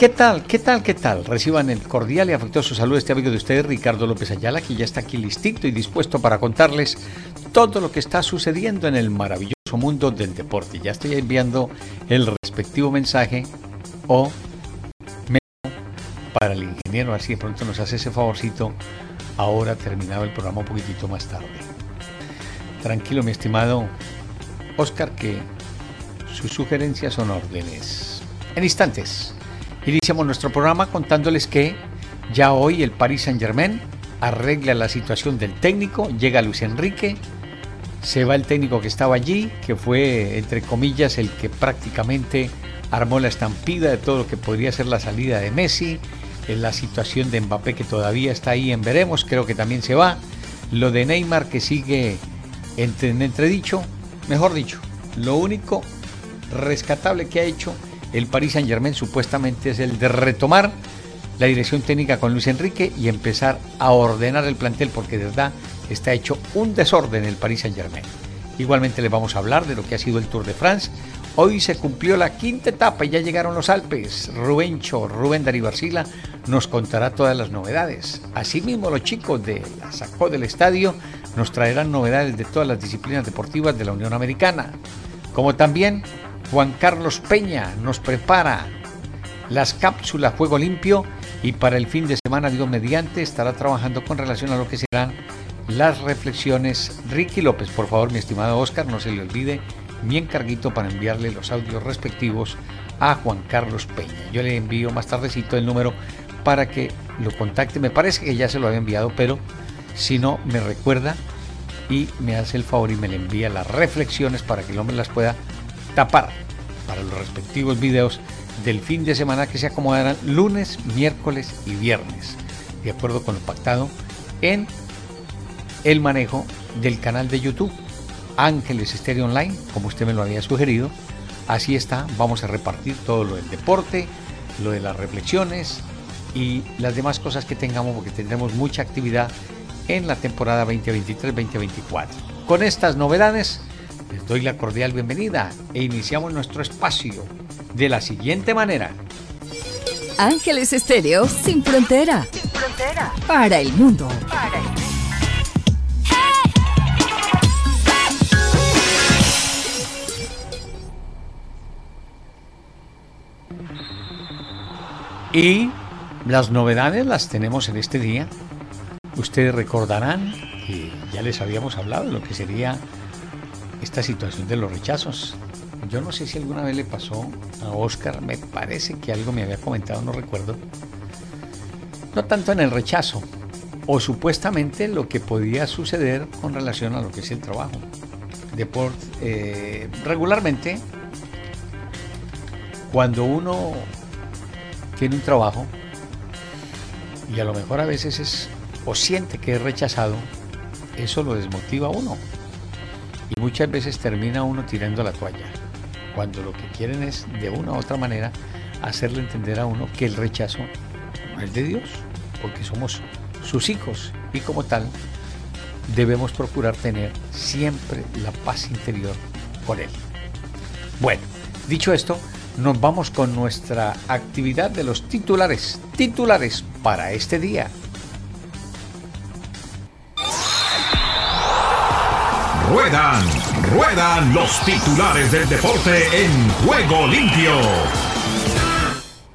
¿Qué tal? ¿Qué tal? ¿Qué tal? Reciban el cordial y afectuoso saludo de este amigo de ustedes, Ricardo López Ayala, que ya está aquí listito y dispuesto para contarles todo lo que está sucediendo en el maravilloso mundo del deporte. Ya estoy enviando el respectivo mensaje o para el ingeniero, así de pronto nos hace ese favorcito, ahora terminado el programa un poquitito más tarde. Tranquilo, mi estimado Oscar, que sus sugerencias son órdenes. En instantes. Iniciamos nuestro programa contándoles que ya hoy el Paris Saint Germain arregla la situación del técnico, llega Luis Enrique, se va el técnico que estaba allí, que fue, entre comillas, el que prácticamente armó la estampida de todo lo que podría ser la salida de Messi, en la situación de Mbappé que todavía está ahí en veremos, creo que también se va, lo de Neymar que sigue en entredicho, mejor dicho, lo único rescatable que ha hecho el Paris Saint Germain supuestamente es el de retomar la dirección técnica con Luis Enrique y empezar a ordenar el plantel porque de verdad está hecho un desorden el Paris Saint Germain. Igualmente le vamos a hablar de lo que ha sido el Tour de France. Hoy se cumplió la quinta etapa y ya llegaron los Alpes. Rubencho, Rubén Daribarcila nos contará todas las novedades. Asimismo, los chicos de la Sacó del Estadio nos traerán novedades de todas las disciplinas deportivas de la Unión Americana. Como también Juan Carlos Peña nos prepara las cápsulas Juego Limpio y para el fin de semana, Dios mediante, estará trabajando con relación a lo que serán las reflexiones. Ricky López, por favor, mi estimado Oscar, no se le olvide mi encarguito para enviarle los audios respectivos a Juan Carlos Peña. Yo le envío más tardecito el número para que lo contacte. Me parece que ya se lo había enviado, pero si no, me recuerda y me hace el favor y me le envía las reflexiones para que el hombre las pueda tapar para los respectivos videos del fin de semana que se acomodarán lunes, miércoles y viernes, de acuerdo con lo pactado en el manejo del canal de YouTube Ángeles Estéreo Online, como usted me lo había sugerido. Así está, vamos a repartir todo lo del deporte, lo de las reflexiones y las demás cosas que tengamos, porque tendremos mucha actividad en la temporada 2023-2024. Con estas novedades, les doy la cordial bienvenida e iniciamos nuestro espacio de la siguiente manera. Ángeles Estéreo sin frontera. Sin frontera. Para el mundo. Para el mundo. Y las novedades las tenemos en este día. Ustedes recordarán que ya les habíamos hablado de lo que sería esta situación de los rechazos. Yo no sé si alguna vez le pasó a Oscar, me parece que algo me había comentado, no recuerdo. No tanto en el rechazo, o supuestamente lo que podía suceder con relación a lo que es el trabajo. Deport, eh, regularmente, cuando uno tiene un trabajo y a lo mejor a veces es o siente que es rechazado, eso lo desmotiva a uno y muchas veces termina uno tirando la toalla, cuando lo que quieren es de una u otra manera hacerle entender a uno que el rechazo no es de Dios, porque somos sus hijos y como tal debemos procurar tener siempre la paz interior con Él. Bueno, dicho esto, nos vamos con nuestra actividad de los titulares, titulares para este día. Ruedan, ruedan los titulares del deporte en juego limpio.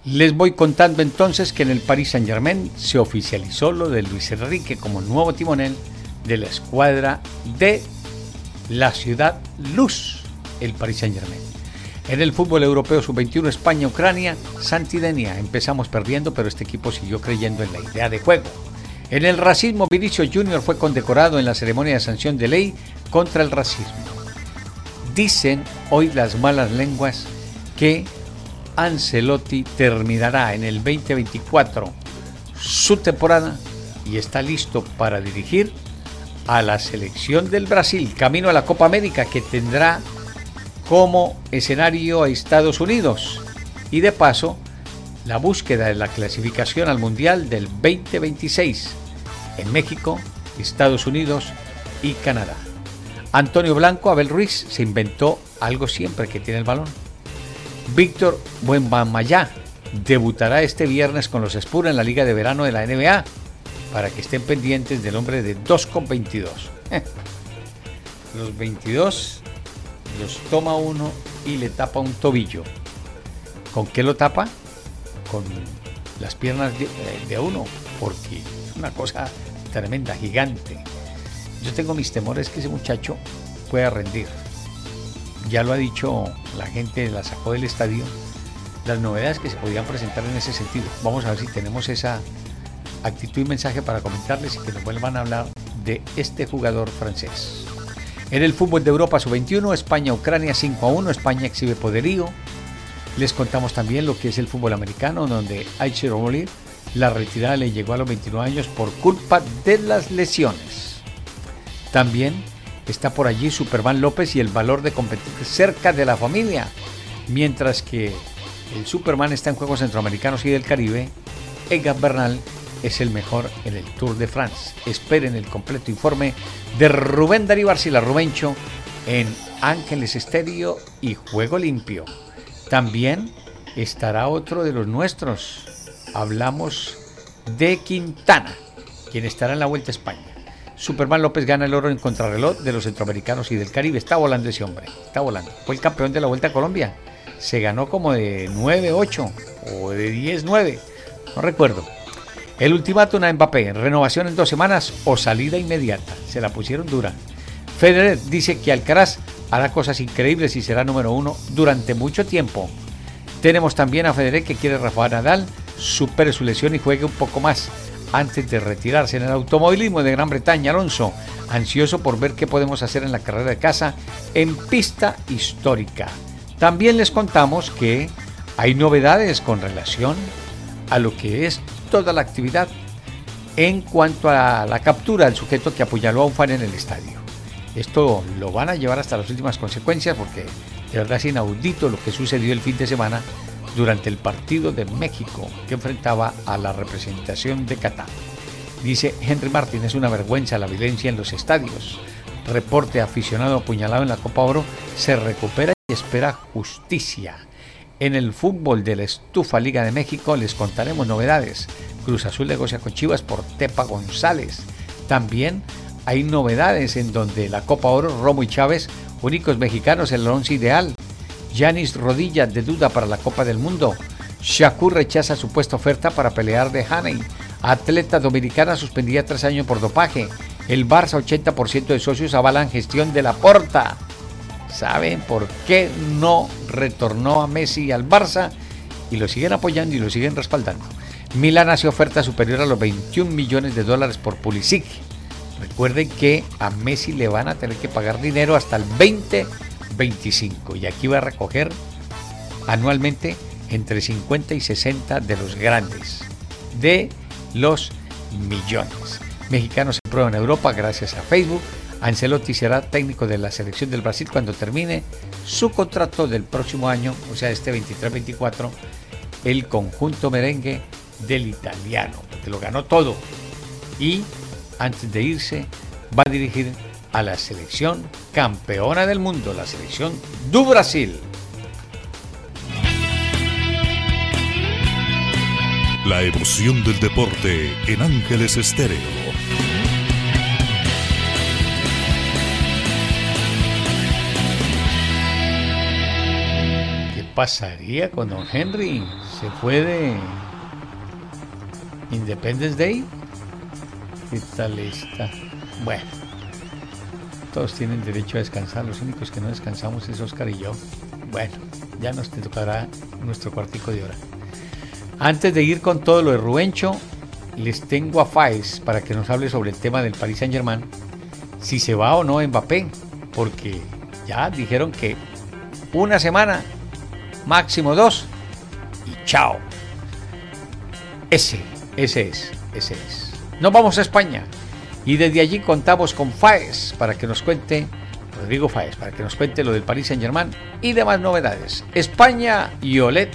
Les voy contando entonces que en el Paris Saint Germain se oficializó lo de Luis Enrique como nuevo timonel de la escuadra de la ciudad Luz, el Paris Saint Germain. En el fútbol europeo sub-21 España-Ucrania, Santidenia empezamos perdiendo, pero este equipo siguió creyendo en la idea de juego. En el racismo, Vinicio Jr. fue condecorado en la ceremonia de sanción de ley contra el racismo. Dicen hoy las malas lenguas que Ancelotti terminará en el 2024 su temporada y está listo para dirigir a la selección del Brasil, camino a la Copa América que tendrá como escenario a Estados Unidos y de paso la búsqueda de la clasificación al Mundial del 2026 en México, Estados Unidos y Canadá. Antonio Blanco, Abel Ruiz, se inventó algo siempre que tiene el balón. Víctor Buenbamayá debutará este viernes con los Spurs en la Liga de Verano de la NBA para que estén pendientes del hombre de 2,22. Los 22 los toma uno y le tapa un tobillo. ¿Con qué lo tapa? Con las piernas de, uno, porque es una cosa tremenda, gigante. Yo tengo mis temores que ese muchacho pueda rendir. Ya lo ha dicho la gente, la sacó del estadio, las novedades que se podían presentar en ese sentido. Vamos a ver si tenemos esa actitud y mensaje para comentarles y que nos vuelvan a hablar de este jugador francés. En el fútbol de Europa sub-21, España-Ucrania 5 a 1, España exhibe poderío. Les contamos también lo que es el fútbol americano, donde Aicher Oli la retirada le llegó a los 29 años por culpa de las lesiones. También está por allí Superman López y el valor de competir cerca de la familia, mientras que el Superman está en Juegos Centroamericanos y del Caribe, Edgar Bernal es el mejor en el Tour de France. Esperen el completo informe de Rubén Darío Arcila Rubencho en Ángeles Estéreo y Juego Limpio. También estará otro de los nuestros. Hablamos de Quintana, quien estará en la Vuelta a España. Superman López gana el oro en contrarreloj de los centroamericanos y del Caribe. Está volando ese hombre, está volando. Fue el campeón de la Vuelta a Colombia. Se ganó como de 9-8 o de 10-9, no recuerdo. El ultimátum a Mbappé, renovación en dos semanas o salida inmediata. Se la pusieron dura. Federer dice que Alcaraz hará cosas increíbles y será número uno durante mucho tiempo. Tenemos también a Federer que quiere Rafael Nadal, supere su lesión y juegue un poco más antes de retirarse. En el automovilismo de Gran Bretaña, Alonso, ansioso por ver qué podemos hacer en la carrera de casa en pista histórica. También les contamos que hay novedades con relación a lo que es toda la actividad en cuanto a la captura del sujeto que apuñaló a un fan en el estadio. Esto lo van a llevar hasta las últimas consecuencias porque de verdad es inaudito lo que sucedió el fin de semana durante el partido de México que enfrentaba a la representación de Qatar. Dice Henry Martin, es una vergüenza la violencia en los estadios. Reporte aficionado apuñalado en la Copa Oro se recupera y espera justicia. En el fútbol de la Estufa Liga de México les contaremos novedades. Cruz Azul negocia con Chivas por Tepa González. También hay novedades en donde la Copa Oro, Romo y Chávez, únicos mexicanos en el once ideal. Yanis Rodilla de duda para la Copa del Mundo. Shakur rechaza su puesta oferta para pelear de Haney. Atleta dominicana suspendida tres años por dopaje. El Barça 80% de socios avalan gestión de la porta. ¿Saben por qué no retornó a Messi al Barça? Y lo siguen apoyando y lo siguen respaldando. Milán hace oferta superior a los 21 millones de dólares por Pulisic. Recuerden que a Messi le van a tener que pagar dinero hasta el 2025 y aquí va a recoger anualmente entre 50 y 60 de los grandes, de los millones. Mexicanos se prueban en Europa gracias a Facebook Ancelotti será técnico de la selección del Brasil cuando termine su contrato del próximo año, o sea, este 23-24, el conjunto merengue del italiano, porque lo ganó todo. Y antes de irse, va a dirigir a la selección campeona del mundo, la selección do Brasil. La emoción del deporte en Ángeles Estéreo. pasaría con don Henry? ¿Se fue de Independence Day? ¿Qué tal está? Bueno, todos tienen derecho a descansar, los únicos que no descansamos es Oscar y yo. Bueno, ya nos tocará nuestro cuartico de hora. Antes de ir con todo lo de Rubencho, les tengo a Faes para que nos hable sobre el tema del Paris Saint Germain, si se va o no Mbappé, porque ya dijeron que una semana máximo dos y chao. Ese Ese es, ese es. Nos vamos a España y desde allí contamos con Faes para que nos cuente, Rodrigo Faes, para que nos cuente lo del Paris Saint Germain y demás novedades. España y OLED.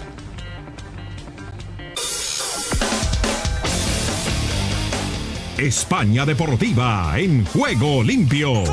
España Deportiva en juego limpio.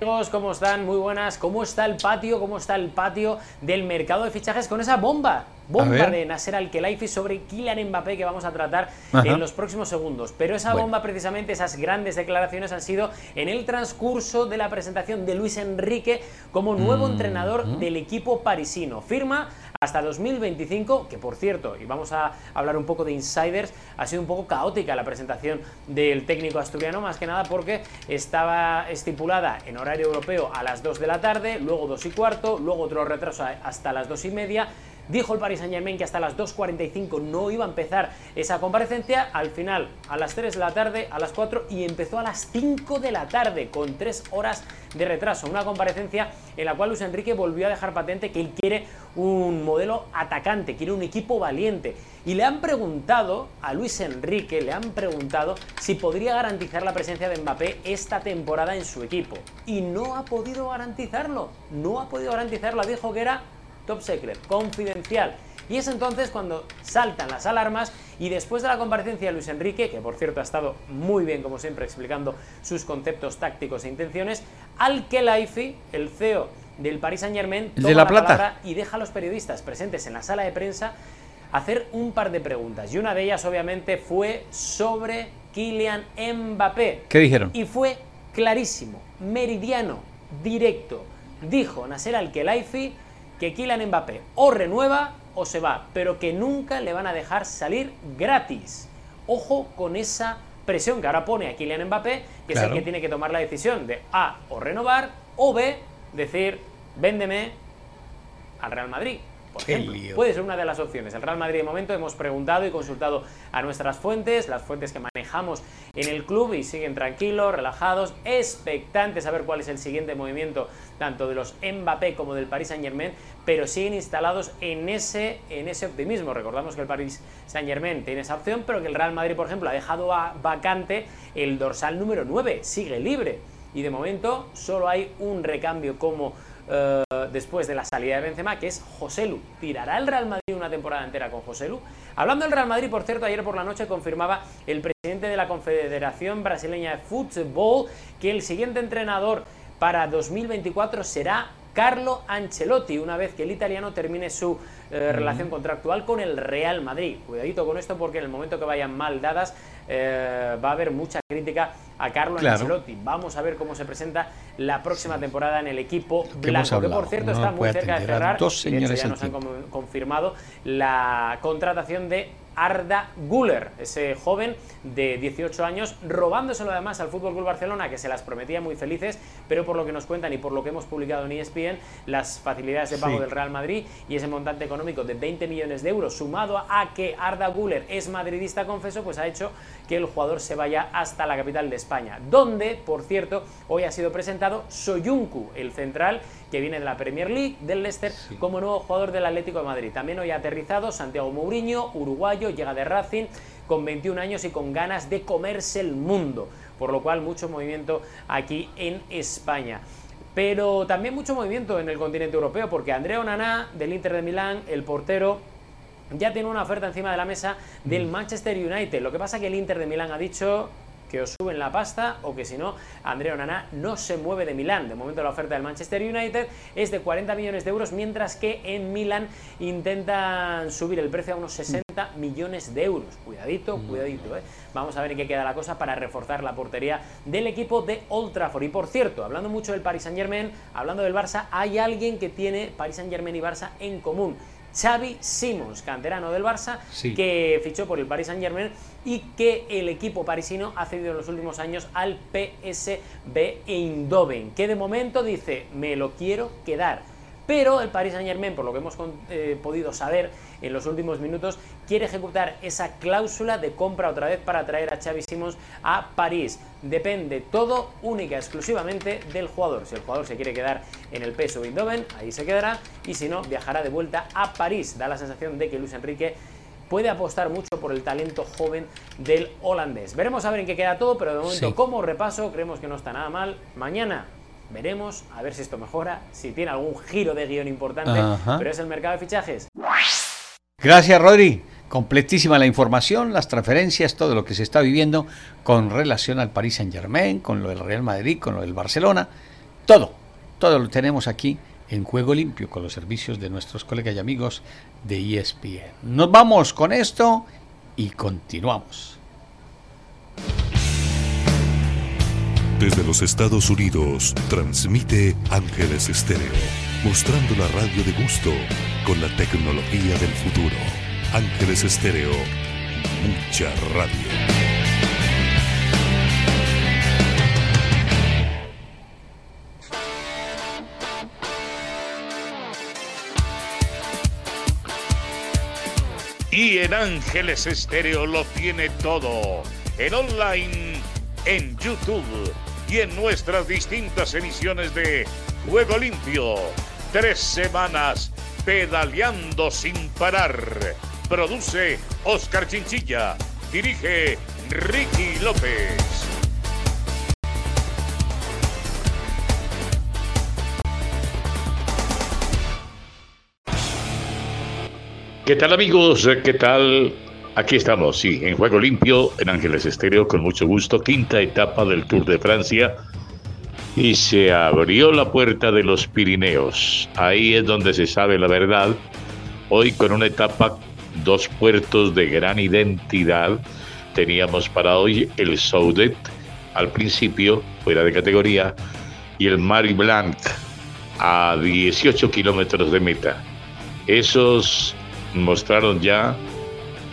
Amigos, ¿cómo están? Muy buenas. ¿Cómo está el patio? ¿Cómo está el patio del mercado de fichajes con esa bomba? Bomba de Nasser Al-Khelaifi sobre Kylian Mbappé que vamos a tratar en los próximos segundos. Pero esa bomba, precisamente, esas grandes declaraciones han sido en el transcurso de la presentación de Luis Enrique como nuevo mm, entrenador mm. del equipo parisino. Firma hasta 2025, que por cierto, y vamos a hablar un poco de insiders, ha sido un poco caótica la presentación del técnico asturiano, más que nada porque estaba estipulada en horario europeo a las 2 de la tarde, luego 2 y cuarto, luego otro retraso hasta las 2 y media Dijo el Paris Saint Germain que hasta las 2.45 no iba a empezar esa comparecencia. Al final, a las 3 de la tarde, a las 4 y empezó a las 5 de la tarde con 3 horas de retraso. Una comparecencia en la cual Luis Enrique volvió a dejar patente que él quiere un modelo atacante, quiere un equipo valiente. Y le han preguntado a Luis Enrique, le han preguntado si podría garantizar la presencia de Mbappé esta temporada en su equipo. Y no ha podido garantizarlo. No ha podido garantizarlo. Dijo que era top secret, confidencial. Y es entonces cuando saltan las alarmas y después de la comparecencia de Luis Enrique, que por cierto ha estado muy bien como siempre explicando sus conceptos tácticos e intenciones, Al Khelaifi, el CEO del Paris Saint Germain, toma de la, plata. y deja a los periodistas presentes en la sala de prensa hacer un par de preguntas. Y una de ellas obviamente fue sobre Kylian Mbappé. ¿Qué dijeron? Y fue clarísimo, meridiano, directo. Dijo Nasser Al-Khelaifi que Kylian Mbappé o renueva o se va, pero que nunca le van a dejar salir gratis. Ojo con esa presión que ahora pone a Kylian Mbappé, que es el que tiene que tomar la decisión de A, o renovar, o B, decir, véndeme al Real Madrid. Por ejemplo, puede ser una de las opciones. El Real Madrid de momento hemos preguntado y consultado a nuestras fuentes, las fuentes que manejamos en el club y siguen tranquilos, relajados, expectantes a ver cuál es el siguiente movimiento tanto de los Mbappé como del Paris Saint Germain, pero siguen instalados en ese, en ese optimismo. Recordamos que el Paris Saint Germain tiene esa opción, pero que el Real Madrid, por ejemplo, ha dejado vacante el dorsal número 9, sigue libre. Y de momento solo hay un recambio como eh, después de la salida de Benzema, que es Joselu. ¿Tirará el Real Madrid una temporada entera con Joselu? Hablando del Real Madrid, por cierto, ayer por la noche confirmaba el presidente de la Confederación Brasileña de Fútbol que el siguiente entrenador para 2024 será Carlo Ancelotti, una vez que el italiano termine su eh, relación contractual con el Real Madrid. Cuidadito con esto porque en el momento que vayan mal dadas eh, va a haber mucha crítica a Carlo Ancelotti. Vamos a ver cómo se presenta la próxima temporada en el equipo blanco, que por cierto está muy cerca de cerrar. Dos señores ya nos han confirmado la contratación de Arda Guller, ese joven de 18 años, robándoselo además al Fútbol Club Barcelona, que se las prometía muy felices, pero por lo que nos cuentan y por lo que hemos publicado en ESPN, las facilidades de pago del Real Madrid y ese montante económico de 20 millones de euros, sumado a que Arda Guller es madridista, confeso, pues ha hecho que el jugador se vaya hasta la capital de España, donde, por cierto, hoy ha sido presentado Soyuncu, el central que viene de la Premier League, del Leicester, como nuevo jugador del Atlético de Madrid. También hoy ha aterrizado Santiago Mourinho, uruguayo, llega de Racing, con 21 años y con ganas de comerse el mundo, por lo cual mucho movimiento aquí en España. Pero también mucho movimiento en el continente europeo, porque Andrea Onana, del Inter de Milán, el portero, ya tiene una oferta encima de la mesa del mm. Manchester United. Lo que pasa que el Inter de Milán ha dicho que os suben la pasta o que si no, Andrea Onana no se mueve de Milán. De momento la oferta del Manchester United es de 40 millones de euros, mientras que en Milán intentan subir el precio a unos 60 millones de euros. Cuidadito, mm. cuidadito. ¿eh? Vamos a ver en qué queda la cosa para reforzar la portería del equipo de Old Trafford. Y por cierto, hablando mucho del Paris Saint Germain, hablando del Barça, hay alguien que tiene Paris Saint Germain y Barça en común. Xavi Simons, canterano del Barça, que fichó por el Paris Saint Germain y que el equipo parisino ha cedido en los últimos años al PSV Eindhoven, que de momento dice, me lo quiero quedar. pero el Paris Saint Germain, por lo que hemos eh, podido saber en los últimos minutos, quiere ejecutar esa cláusula de compra otra vez para traer a Xavi Simons a París. Depende todo única exclusivamente del jugador. Si el jugador se quiere quedar en el peso Eindhoven, ahí se quedará, y si no, viajará de vuelta a París. Da la sensación de que Luis Enrique puede apostar mucho por el talento joven del holandés. Veremos a ver en qué queda todo, pero de momento, como repaso, creemos que no está nada mal. Mañana veremos a ver si esto mejora, si tiene algún giro de guion importante, pero es el mercado de fichajes. Gracias, Rodri. Completísima la información, las transferencias, todo lo que se está viviendo con relación al Paris Saint Germain, con lo del Real Madrid, con lo del Barcelona. Todo, todo lo tenemos aquí en Juego Limpio con los servicios de nuestros colegas y amigos de ESPN. Nos vamos con esto y continuamos. Desde los Estados Unidos, transmite Ángeles Estéreo, mostrando la radio de gusto con la tecnología del futuro. Ángeles Estéreo, mucha radio. Y en Ángeles Estéreo lo tiene todo. En online, en YouTube y en nuestras distintas emisiones de Juego Limpio. Tres semanas pedaleando sin parar. Produce Oscar Chinchilla. Dirige Ricky López. ¿Qué tal amigos? ¿Qué tal? Aquí estamos, sí, en Juego Limpio, en Ángeles Estéreo, con mucho gusto, quinta etapa del Tour de Francia. Y se abrió la puerta de los Pirineos. Ahí es donde se sabe la verdad. Hoy con una etapa, dos puertos de gran identidad. Teníamos para hoy el Saudet, al principio, fuera de categoría, y el Mari Blanc, a 18 kilómetros de meta. Esos mostraron ya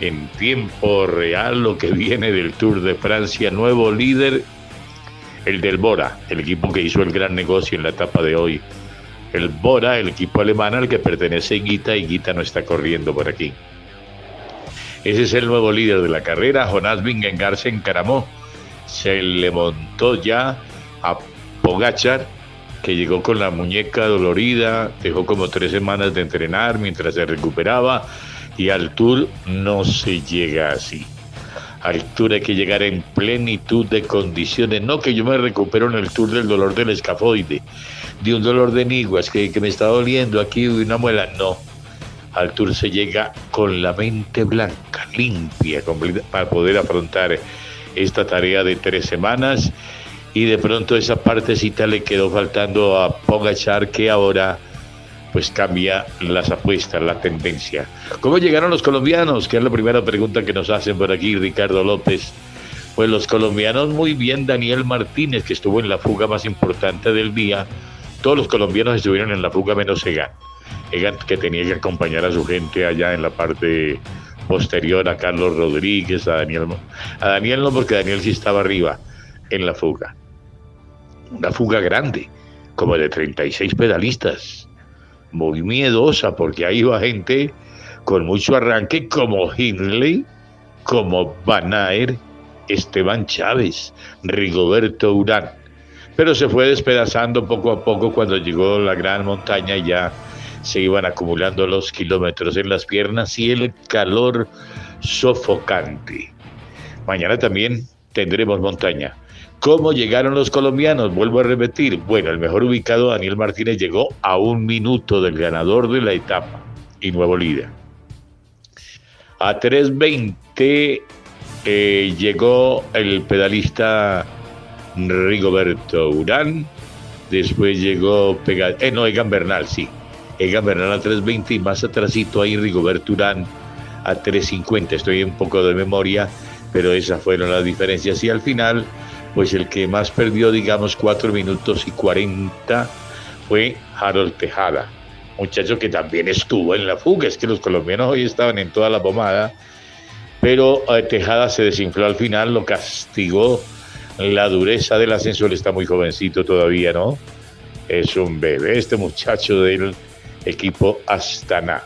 en tiempo real lo que viene del Tour de Francia, nuevo líder, el del Bora, el equipo que hizo el gran negocio en la etapa de hoy. El Bora, el equipo alemán al que pertenece Guita y Guita no está corriendo por aquí. Ese es el nuevo líder de la carrera, Jonás Vingegaard se encaramó, se le montó ya a Pogachar, que llegó con la muñeca dolorida, dejó como tres semanas de entrenar mientras se recuperaba y al tour no se llega así. Al tour hay que llegar en plenitud de condiciones, no que yo me recupero en el tour del dolor del escafoide, de un dolor de niguas que, me está doliendo aquí una muela, no. Al tour se llega con la mente blanca, limpia, para poder afrontar esta tarea de tres semanas y de pronto esa partecita le quedó faltando a Pogachar que ahora pues cambia las apuestas, la tendencia. ¿Cómo llegaron los colombianos? Que es la primera pregunta que nos hacen por aquí Ricardo López. Pues los colombianos muy bien, Daniel Martínez, que estuvo en la fuga más importante del día. Todos los colombianos estuvieron en la fuga menos Egan. Egan que tenía que acompañar a su gente allá en la parte posterior a Carlos Rodríguez, a Daniel. A Daniel no, porque Daniel sí estaba arriba en la fuga una fuga grande, como de 36 pedalistas, muy miedosa porque ahí va gente con mucho arranque como Hindley, como Van Esteban Chávez, Rigoberto Urán. Pero se fue despedazando poco a poco cuando llegó la gran montaña y ya se iban acumulando los kilómetros en las piernas y el calor sofocante. Mañana también tendremos montaña. ¿Cómo llegaron los colombianos? Vuelvo a repetir. Bueno, el mejor ubicado, Daniel Martínez, llegó a un minuto del ganador de la etapa y nuevo líder. A 3.20 eh, llegó el pedalista Rigoberto Urán. Después llegó eh, no, Egan Bernal, sí. Egan Bernal a 3.20 y más atrásito ahí Rigoberto Urán a 3.50. Estoy un poco de memoria, pero esas fueron las diferencias. Y al final pues el que más perdió, digamos, 4 minutos y 40 fue Harold Tejada, muchacho que también estuvo en la fuga, es que los colombianos hoy estaban en toda la pomada, pero eh, Tejada se desinfló al final, lo castigó la dureza del ascenso, está muy jovencito todavía, ¿no? Es un bebé, este muchacho de él equipo Astana.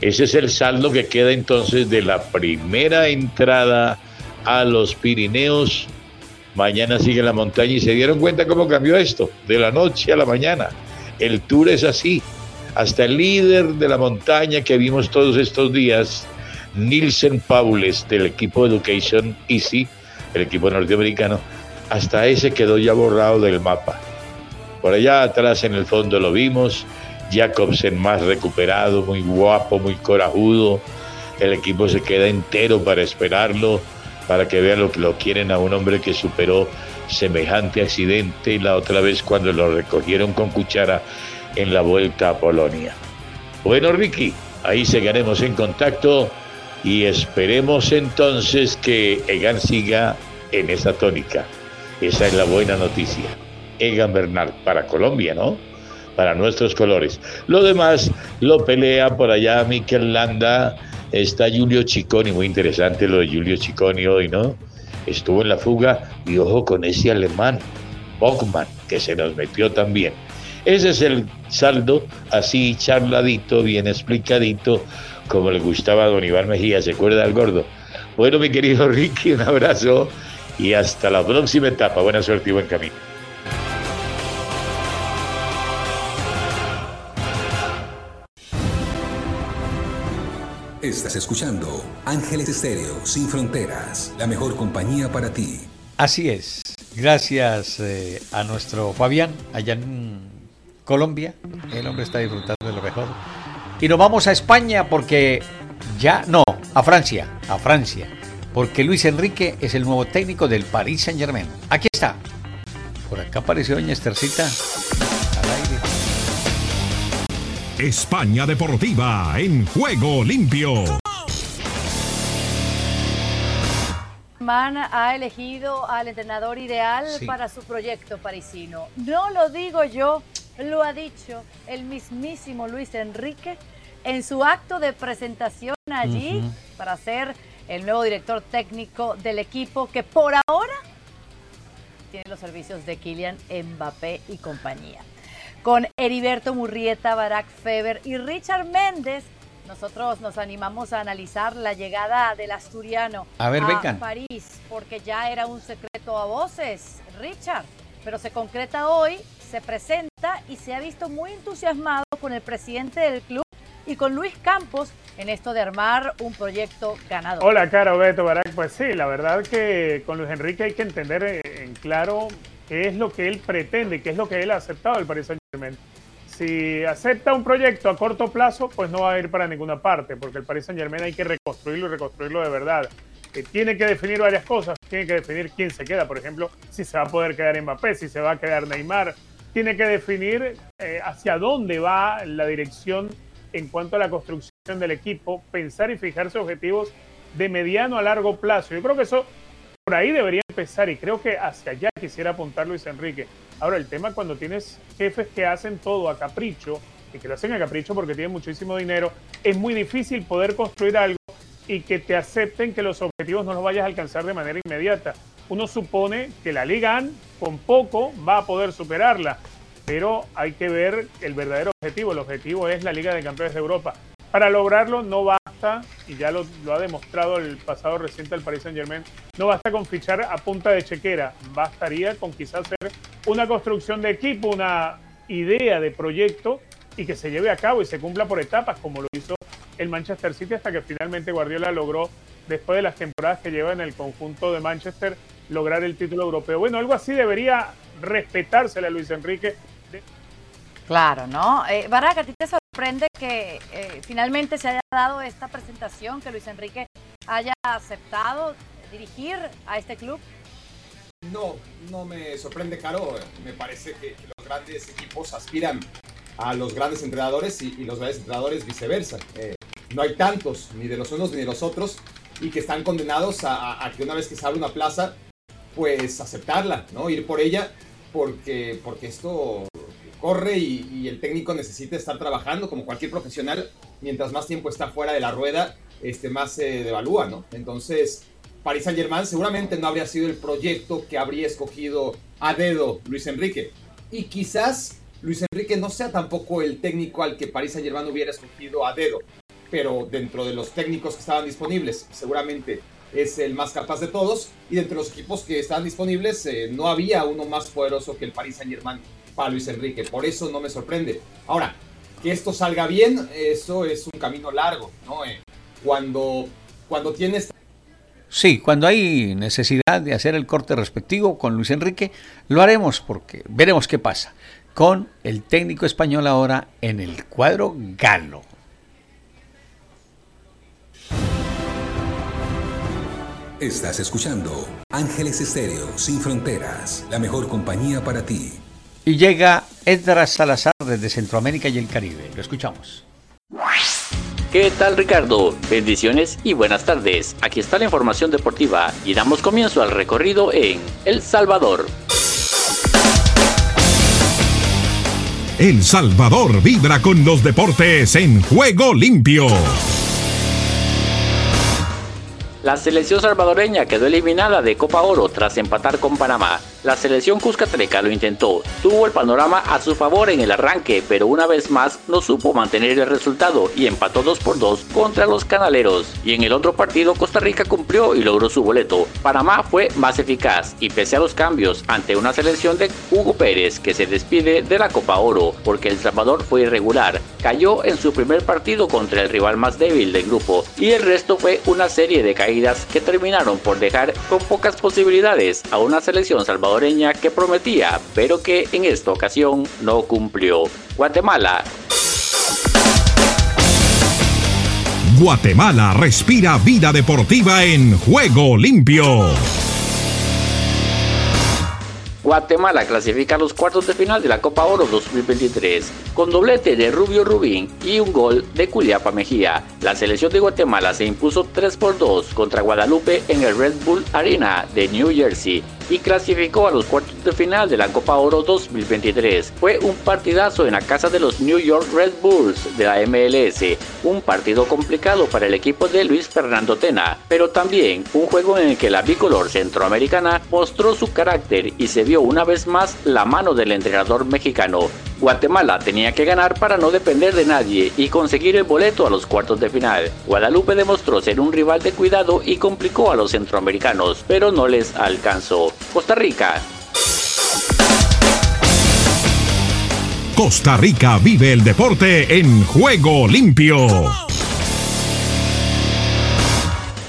Ese es el saldo que queda entonces de la primera entrada a los Pirineos. Mañana sigue la montaña y se dieron cuenta cómo cambió esto, de la noche a la mañana. El tour es así. Hasta el líder de la montaña que vimos todos estos días, Nielsen Paules del equipo Education Easy, el equipo norteamericano, hasta ese quedó ya borrado del mapa. Por allá atrás en el fondo lo vimos, Jacobsen más recuperado, muy guapo, muy corajudo. El equipo se queda entero para esperarlo, para que vean lo que lo quieren a un hombre que superó semejante accidente la otra vez cuando lo recogieron con cuchara en la vuelta a Polonia. Bueno, Ricky, ahí seguiremos en contacto y esperemos entonces que Egan siga en esa tónica. Esa es la buena noticia. Egan Bernal para Colombia, ¿no? Para nuestros colores. Lo demás lo pelea por allá Mikel Landa. Está Julio Chiconi, muy interesante lo de Julio Chiconi hoy, ¿no? Estuvo en la fuga y ojo con ese alemán, Bockman, que se nos metió también. Ese es el saldo, así charladito, bien explicadito, como le gustaba a don Iván Mejía, ¿se acuerda del gordo? Bueno, mi querido Ricky, un abrazo y hasta la próxima etapa. Buena suerte y buen camino. Estás escuchando Ángeles Estéreo Sin Fronteras, la mejor compañía para ti. Así es. Gracias eh, a nuestro Fabián allá en Colombia. El hombre está disfrutando de lo mejor. Y nos vamos a España porque ya, no, a Francia, a Francia porque Luis Enrique es el nuevo técnico del Paris Saint Germain. Aquí está. Por acá apareció doña Estercita. Al aire. España Deportiva en juego limpio. Man ha elegido al entrenador ideal para su proyecto parisino. No lo digo yo, lo ha dicho el mismísimo Luis Enrique en su acto de presentación allí para ser el nuevo director técnico del equipo que por ahora tiene los servicios de Kylian Mbappé y compañía. Con Heriberto Murrieta, Barack Feber y Richard Méndez, nosotros nos animamos a analizar la llegada del asturiano a, ver, a París, porque ya era un secreto a voces, Richard, pero se concreta hoy, se presenta y se ha visto muy entusiasmado con el presidente del club y con Luis Campos en esto de armar un proyecto ganador. Hola, Caro Beto Barak. Pues sí, la verdad que con Luis Enrique hay que entender en claro qué es lo que él pretende, qué es lo que él ha aceptado del Paris Saint. Si acepta un proyecto a corto plazo, pues no va a ir para ninguna parte, porque el Paris Saint Germain hay que reconstruirlo y reconstruirlo de verdad. Eh, tiene que definir varias cosas, tiene que definir quién se queda, por ejemplo, si se va a poder quedar Mbappé, si se va a quedar Neymar, tiene que definir eh, hacia dónde va la dirección en cuanto a la construcción del equipo, pensar y fijarse objetivos de mediano a largo plazo. Yo creo que eso por ahí debería empezar y creo que hacia allá quisiera apuntar Luis Enrique. Ahora, el tema cuando tienes jefes que hacen todo a capricho y que lo hacen a capricho porque tienen muchísimo dinero, es muy difícil poder construir algo y que te acepten que los objetivos no los vayas a alcanzar de manera inmediata. Uno supone que la Liga con poco va a poder superarla pero hay que ver el verdadero objetivo. El objetivo es la Liga de Campeones de Europa. Para lograrlo no y ya lo, ha demostrado el pasado reciente al Paris Saint Germain, no basta con fichar a punta de chequera, bastaría con quizás hacer una construcción de equipo, una idea de proyecto y que se lleve a cabo y se cumpla por etapas, como lo hizo el Manchester City hasta que finalmente Guardiola logró, después de las temporadas que lleva en el conjunto de Manchester, lograr el título europeo. Bueno, algo así debería respetársele a Luis Enrique Claro, ¿no? Eh, ¿a ti te sorprende que eh, finalmente se haya dado esta presentación, que Luis Enrique haya aceptado dirigir a este club? No, no me sorprende, Caro. Me parece que, los grandes equipos aspiran a los grandes entrenadores y, los grandes entrenadores viceversa. Eh, no hay tantos, ni de los unos ni de los otros, y que están condenados a, a, que una vez que se abre una plaza, pues aceptarla, ¿no? Ir por ella, porque, porque esto corre y, el técnico necesita estar trabajando como cualquier profesional. Mientras más tiempo está fuera de la rueda, este, más se devalúa, ¿no? Entonces, Paris Saint Germain seguramente no habría sido el proyecto que habría escogido a dedo Luis Enrique. Y quizás Luis Enrique no sea tampoco el técnico al que París Saint Germain hubiera escogido a dedo, pero dentro de los técnicos que estaban disponibles, seguramente es el más capaz de todos, y de los equipos que estaban disponibles, eh, no había uno más poderoso que el Paris Saint Germain para Luis Enrique, por eso no me sorprende. Ahora, que esto salga bien, eso es un camino largo, ¿no? Eh, cuando, cuando tienes... Sí, cuando hay necesidad de hacer el corte respectivo con Luis Enrique, lo haremos porque veremos qué pasa con el técnico español ahora en el cuadro galo. Estás escuchando Ángeles Estéreo Sin Fronteras, la mejor compañía para ti. Y llega Edras Salazar desde Centroamérica y el Caribe. Lo escuchamos. ¿Qué tal Ricardo? Bendiciones y buenas tardes. Aquí está la información deportiva y damos comienzo al recorrido en El Salvador. El Salvador vibra con los deportes en juego limpio. La selección salvadoreña quedó eliminada de Copa Oro tras empatar con Panamá. La selección cuscatleca lo intentó, tuvo el panorama a su favor en el arranque, pero una vez más no supo mantener el resultado y empató 2 por 2 contra los canaleros. Y en el otro partido Costa Rica cumplió y logró su boleto. Panamá fue más eficaz y pese a los cambios ante una selección de Hugo Pérez que se despide de la Copa Oro porque El Salvador fue irregular, cayó en su primer partido contra el rival más débil del grupo y el resto fue una serie de caídas que terminaron por dejar con pocas posibilidades a una selección salvadoreña que prometía, pero que en esta ocasión no cumplió. Guatemala Guatemala respira vida deportiva en juego limpio. Guatemala clasifica a los cuartos de final de la Copa Oro 2023 con doblete de Rubio Rubín y un gol de Culiapa Mejía. La selección de Guatemala se impuso 3 por 2 contra Guadalupe en el Red Bull Arena de New Jersey y clasificó a los cuartos de final de la Copa Oro 2023. Fue un partidazo en la casa de los New York Red Bulls de la MLS, un partido complicado para el equipo de Luis Fernando Tena, pero también un juego en el que la bicolor centroamericana mostró su carácter y se vio una vez más la mano del entrenador mexicano. Guatemala tenía que ganar para no depender de nadie y conseguir el boleto a los cuartos de final. Guadalupe demostró ser un rival de cuidado y complicó a los centroamericanos, pero no les alcanzó. Costa Rica. Costa Rica vive el deporte en juego limpio.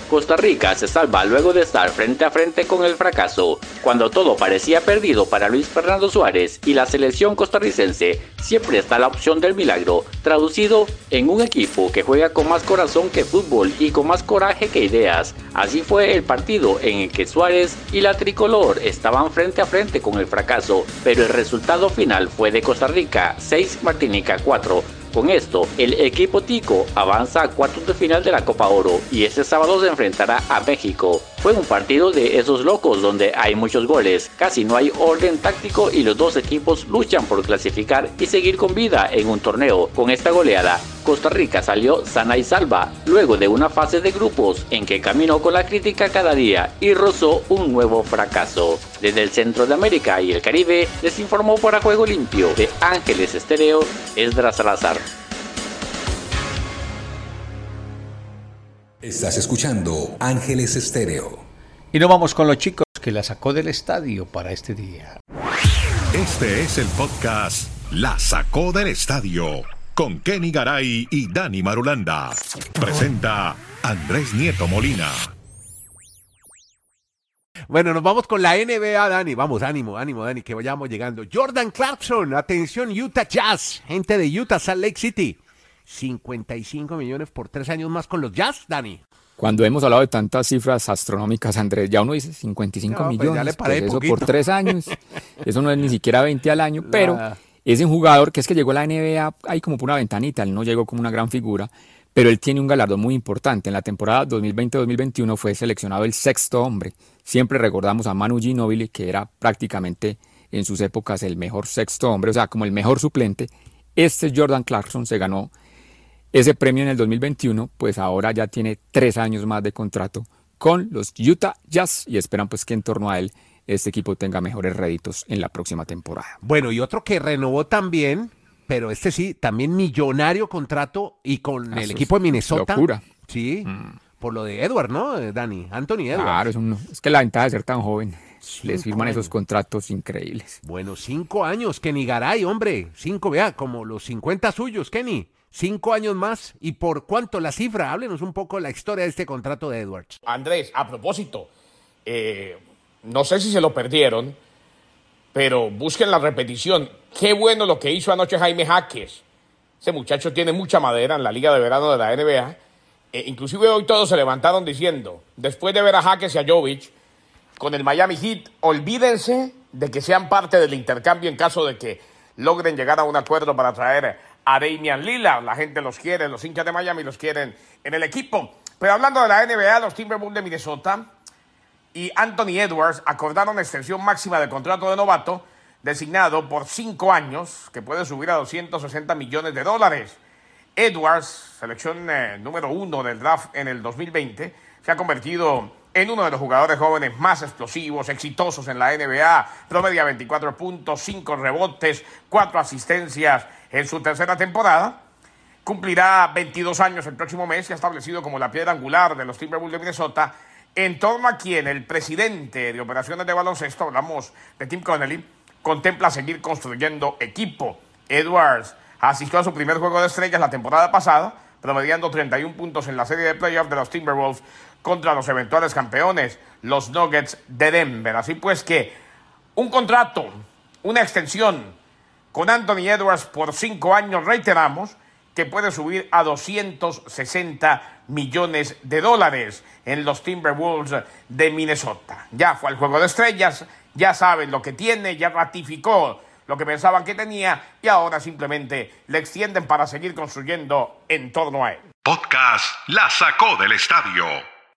Costa Rica se salva luego de estar frente a frente con el fracaso. Cuando todo parecía perdido para Luis Fernando Suárez y la selección costarricense, siempre está la opción del milagro, traducido en un equipo que juega con más corazón que fútbol y con más coraje que ideas. Así fue el partido en el que Suárez y la tricolor estaban frente a frente con el fracaso, pero el resultado final fue de Costa Rica 6 Martinica 4 con esto, el equipo Tico avanza a cuartos de final de la Copa Oro y este sábado se enfrentará a México. Fue un partido de esos locos donde hay muchos goles, casi no hay orden táctico y los dos equipos luchan por clasificar y seguir con vida en un torneo. Con esta goleada, Costa Rica salió sana y salva, luego de una fase de grupos en que caminó con la crítica cada día y rozó un nuevo fracaso. Desde el centro de América y el Caribe, les informó para Juego Limpio de Ángeles Estéreo, Esdras Salazar. Estás escuchando Ángeles Estéreo. Y nos vamos con los chicos que la sacó del estadio para este día. Este es el podcast La sacó del estadio con Kenny Garay y Dani Marulanda. Presenta Andrés Nieto Molina. Bueno, nos vamos con la NBA, Dani. Vamos, ánimo, ánimo, Dani, que vayamos llegando. Jordan Clarkson, atención, Utah Jazz, gente de Utah, Salt Lake City. 55 millones por tres años más con los Jazz, Dani. Cuando hemos hablado de tantas cifras astronómicas, Andrés, ya uno dice 55 No, pues ya millones. le paré pues eso por tres años. Eso no es ni siquiera 20 al año, pero es un jugador que es que llegó a la NBA ahí como por una ventanita. Él no llegó como una gran figura, pero él tiene un galardón muy importante. En la temporada 2020-2021 fue seleccionado el sexto hombre. Siempre recordamos a Manu Ginobili, que era prácticamente en sus épocas el mejor sexto hombre, o sea, como el mejor suplente. Este Jordan Clarkson se ganó ese premio en el 2021, pues ahora ya tiene tres años más de contrato con los Utah Jazz y esperan pues que en torno a él este equipo tenga mejores réditos en la próxima temporada. Bueno, y otro que renovó también, pero este sí, también millonario contrato y con Ah, el equipo de es Minnesota. locura. Sí, por lo de Edward, ¿no, eh, Dani? Anthony Edward. Claro, es, un- es que la ventaja de ser tan joven, les firman esos contratos increíbles. Bueno, cinco años, Kenny Garay, hombre. Cinco, vea, como los 50 suyos, Kenny. Cinco años más. ¿Y por cuánto la cifra? Háblenos un poco la historia de este contrato de Edwards. Andrés, a propósito, eh, no sé si se lo perdieron, pero busquen la repetición. Qué bueno lo que hizo anoche Jaime Jaques. Ese muchacho tiene mucha madera en la Liga de Verano de la NBA. Eh, inclusive hoy todos se levantaron diciendo, después de ver a Jaques y a Jovic con el Miami Heat, olvídense de que sean parte del intercambio en caso de que logren llegar a un acuerdo para traer a Damian Lillard. La gente los quiere, los hinchas de Miami los quieren en el equipo. Pero hablando de la NBA, los Timberwolves de Minnesota y Anthony Edwards acordaron extensión máxima de contrato de novato designado por cinco años, que puede subir a 260 millones de dólares. Edwards, selección eh, número uno del draft en el 2020, se ha convertido en uno de los jugadores jóvenes más explosivos, exitosos en la NBA. Promedia 24 puntos, 5 rebotes, 4 asistencias en su tercera temporada. Cumplirá 22 años el próximo mes y ha establecido como la piedra angular de los Timberwolves de Minnesota, en torno a quien el presidente de operaciones de baloncesto, hablamos de Tim Connelly, contempla seguir construyendo equipo. Edwards asistió a su primer juego de estrellas la temporada pasada, promediando 31 puntos en la serie de playoffs de los Timberwolves contra los eventuales campeones, los Nuggets de Denver. Así pues que un contrato, una extensión con Anthony Edwards por cinco años, reiteramos, que puede subir a 260 millones de dólares en los Timberwolves de Minnesota. Ya fue al juego de estrellas, ya saben lo que tiene, ya ratificó lo que pensaban que tenía y ahora simplemente le extienden para seguir construyendo en torno a él. Podcast La Sacó del Estadio.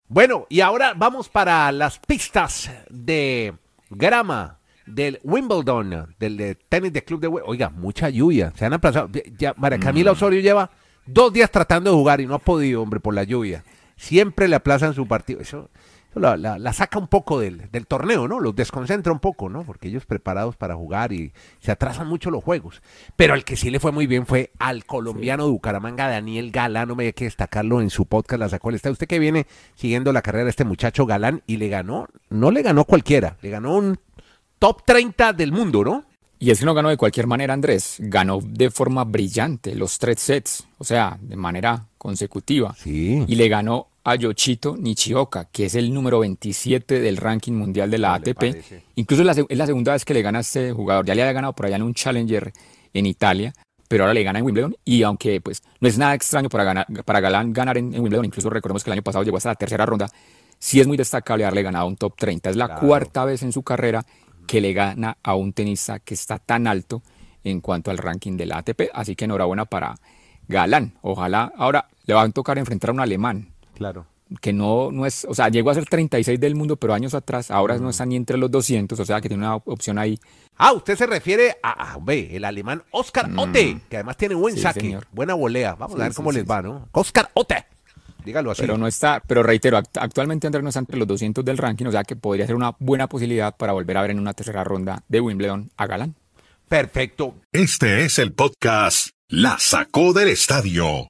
Bueno, y ahora vamos para las pistas de grama del Wimbledon, del de tenis de club de Wi- Oiga, mucha lluvia. Se han aplazado. Ya, María Camila Osorio lleva dos días tratando de jugar y no ha podido, hombre, por la lluvia. Siempre le aplazan su partido. Eso, eso la, la- la saca un poco del, del torneo, ¿no? Los desconcentra un poco, ¿no? Porque ellos preparados para jugar y se atrasan mucho los juegos. Pero el que sí le fue muy bien fue al colombiano de Bucaramanga, Daniel Galán. No me hay que destacarlo en su podcast, la sacó el estado. Usted que viene siguiendo la carrera de este muchacho Galán y le ganó, no le ganó cualquiera, le ganó un top 30 del mundo, ¿no? Y es que no ganó de cualquier manera, Andrés. Ganó de forma brillante los tres sets, o sea, de manera consecutiva. Sí. Y le ganó a Yoshito Nishioka, que es el número 27 del ranking mundial de la ATP. Incluso es la, se- es la segunda vez que le gana a este jugador. Ya le había ganado por allá en un Challenger en Italia, pero ahora le gana en Wimbledon. Y aunque pues no es nada extraño para, ganar, para Galán ganar en, en Wimbledon, incluso recordemos que el año pasado llegó hasta la tercera ronda, sí es muy destacable haberle ganado un top 30. Es la Claro. cuarta vez en su carrera que le gana a un tenista que está tan alto en cuanto al ranking de la ATP. Así que enhorabuena para Galán. Ojalá ahora le va a tocar enfrentar a un alemán Claro. que no, no es, o sea, llegó a ser 36 del mundo, pero años atrás, ahora no está ni entre los 200, o sea que tiene una opción ahí. Ah, usted se refiere a, a, hombre, el alemán Oscar Otte, que además tiene buen Mm. Sí, saque, señor. buena volea. Vamos Sí, a ver cómo sí, les va, ¿no? Oscar Otte. Dígalo así. Pero no está, pero reitero, act- actualmente Andrés no está entre los 200 del ranking, o sea que podría ser una buena posibilidad para volver a ver en una tercera ronda de Wimbledon a Galán. Perfecto. Este es el podcast La Sacó del Estadio.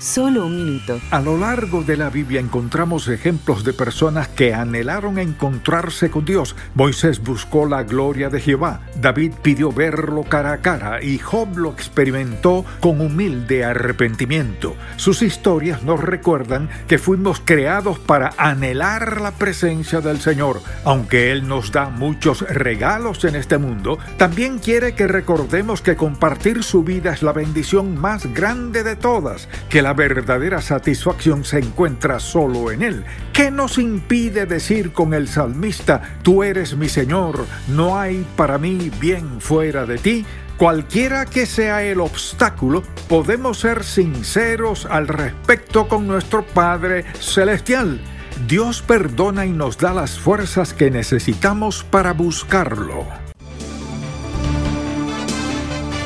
Solo un minuto. A lo largo de la Biblia encontramos ejemplos de personas que anhelaron encontrarse con Dios. Moisés buscó la gloria de Jehová, David pidió verlo cara a cara y Job lo experimentó con humilde arrepentimiento. Sus historias nos recuerdan que fuimos creados para anhelar la presencia del Señor. Aunque Él nos da muchos regalos en este mundo, también quiere que recordemos que compartir su vida es la bendición más grande de todas, que la verdadera satisfacción se encuentra solo en Él. ¿Qué nos impide decir con el salmista, Tú eres mi Señor, no hay para mí bien fuera de ti? Cualquiera que sea el obstáculo, podemos ser sinceros al respecto con nuestro Padre Celestial. Dios perdona y nos da las fuerzas que necesitamos para buscarlo.